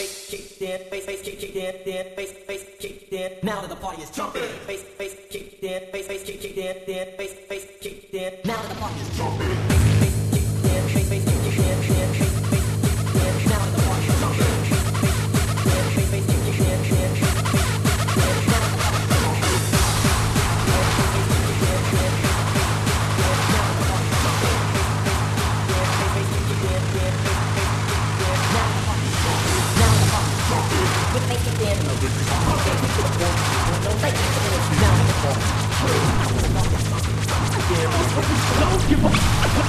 face, keep dead, face, face, keep, keep dead, dead, face, face, keep dead. Now that the party is jumping, face, face, keep dead, face, face, keep, keep dead, dead, face, face, keep dead. Now that the party is jumping. Don't give up.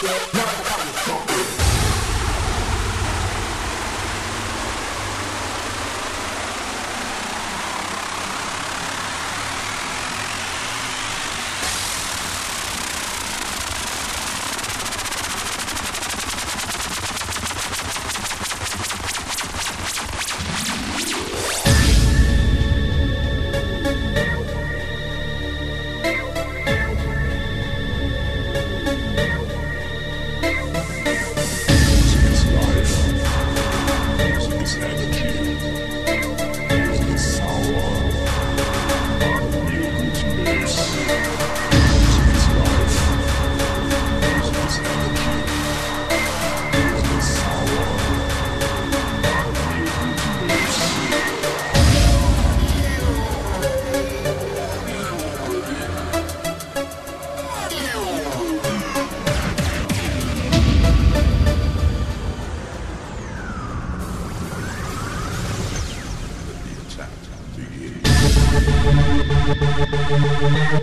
Yeah.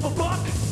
give a fuck?